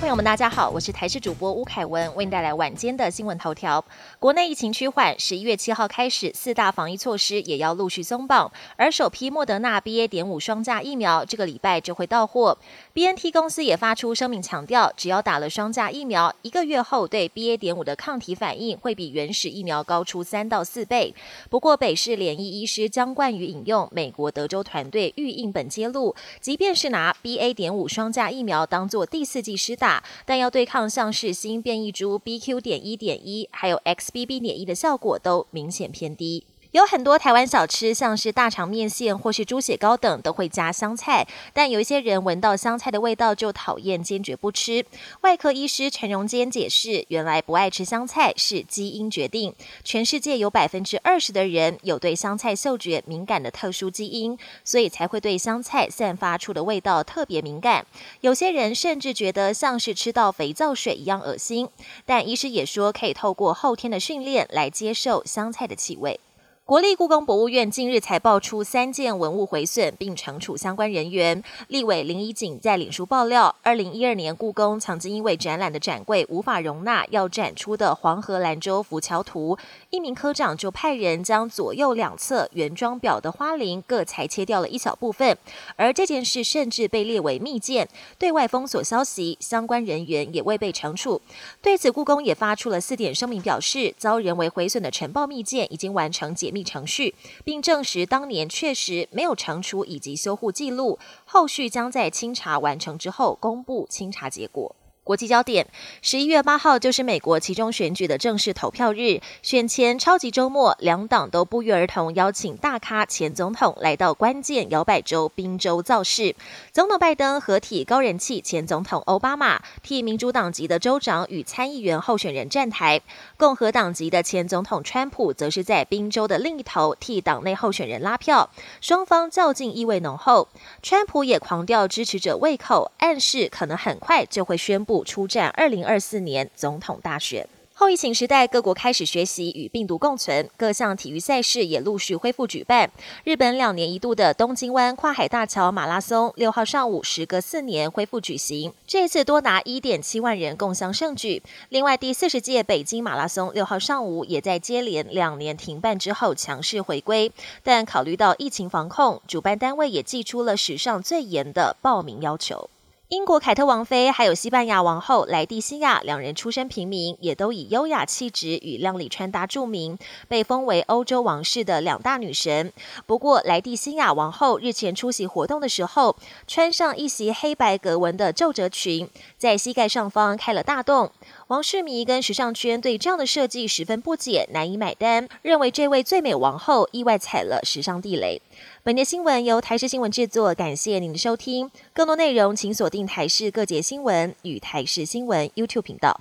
朋友们，大家好，我是台视主播吴凯文，为您带来晚间的新闻头条。国内疫情趋缓，十一月七号开始，四大防疫措施也要陆续松绑。而首批莫德纳 BA. 点五双价疫苗，这个礼拜就会到货。BNT 公司也发出声明，强调只要打了双价疫苗，一个月后对 BA. 点五的抗体反应会比原始疫苗高出三到四倍。不过，北市联医医师江冠宇引用美国德州团队预印本揭露，即便是拿 BA. 点五双价疫苗当做第四剂施打。但要对抗像是新变异株 BQ. 点一点一，还有 XBB. 点一的效果都明显偏低。有很多台湾小吃，像是大肠面线或是猪血糕等，都会加香菜。但有一些人闻到香菜的味道就讨厌，坚决不吃。外科医师陈荣坚解释，原来不爱吃香菜是基因决定。全世界有百分之二十的人有对香菜嗅觉敏感的特殊基因，所以才会对香菜散发出的味道特别敏感。有些人甚至觉得像是吃到肥皂水一样恶心。但医师也说，可以透过后天的训练来接受香菜的气味。国立故宫博物院近日才爆出三件文物毁损，并惩处相关人员。立委林怡景在脸书爆料，二零一二年故宫曾经因为展览的展柜无法容纳要展出的黄河兰州浮桥图，一名科长就派人将左右两侧原装表的花翎各裁切掉了一小部分，而这件事甚至被列为密件，对外封锁消息，相关人员也未被惩处。对此，故宫也发出了四点声明，表示遭人为毁损的晨报密件已经完成解密。程序，并证实当年确实没有惩处以及修护记录，后续将在清查完成之后公布清查结果。国际焦点：十一月八号就是美国其中选举的正式投票日。选前超级周末，两党都不约而同邀请大咖前总统来到关键摇摆州宾州造势。总统拜登合体高人气前总统奥巴马，替民主党籍的州长与参议员候选人站台；共和党籍的前总统川普则是在宾州的另一头替党内候选人拉票。双方较劲意味浓厚，川普也狂吊支持者胃口，暗示可能很快就会宣布。出战二零二四年总统大选。后疫情时代，各国开始学习与病毒共存，各项体育赛事也陆续恢复举办。日本两年一度的东京湾跨海大桥马拉松，六号上午时隔四年恢复举行，这一次多达一点七万人共襄盛举。另外，第四十届北京马拉松六号上午也在接连两年停办之后强势回归，但考虑到疫情防控，主办单位也寄出了史上最严的报名要求。英国凯特王妃还有西班牙王后莱蒂西亚两人出身平民，也都以优雅气质与靓丽穿搭著名，被封为欧洲王室的两大女神。不过，莱蒂西亚王后日前出席活动的时候，穿上一袭黑白格纹的皱褶裙，在膝盖上方开了大洞。王世迷跟时尚圈对这样的设计十分不解，难以买单，认为这位最美王后意外踩了时尚地雷。本节新闻由台视新闻制作，感谢您的收听。更多内容请锁定台视各节新闻与台视新闻 YouTube 频道。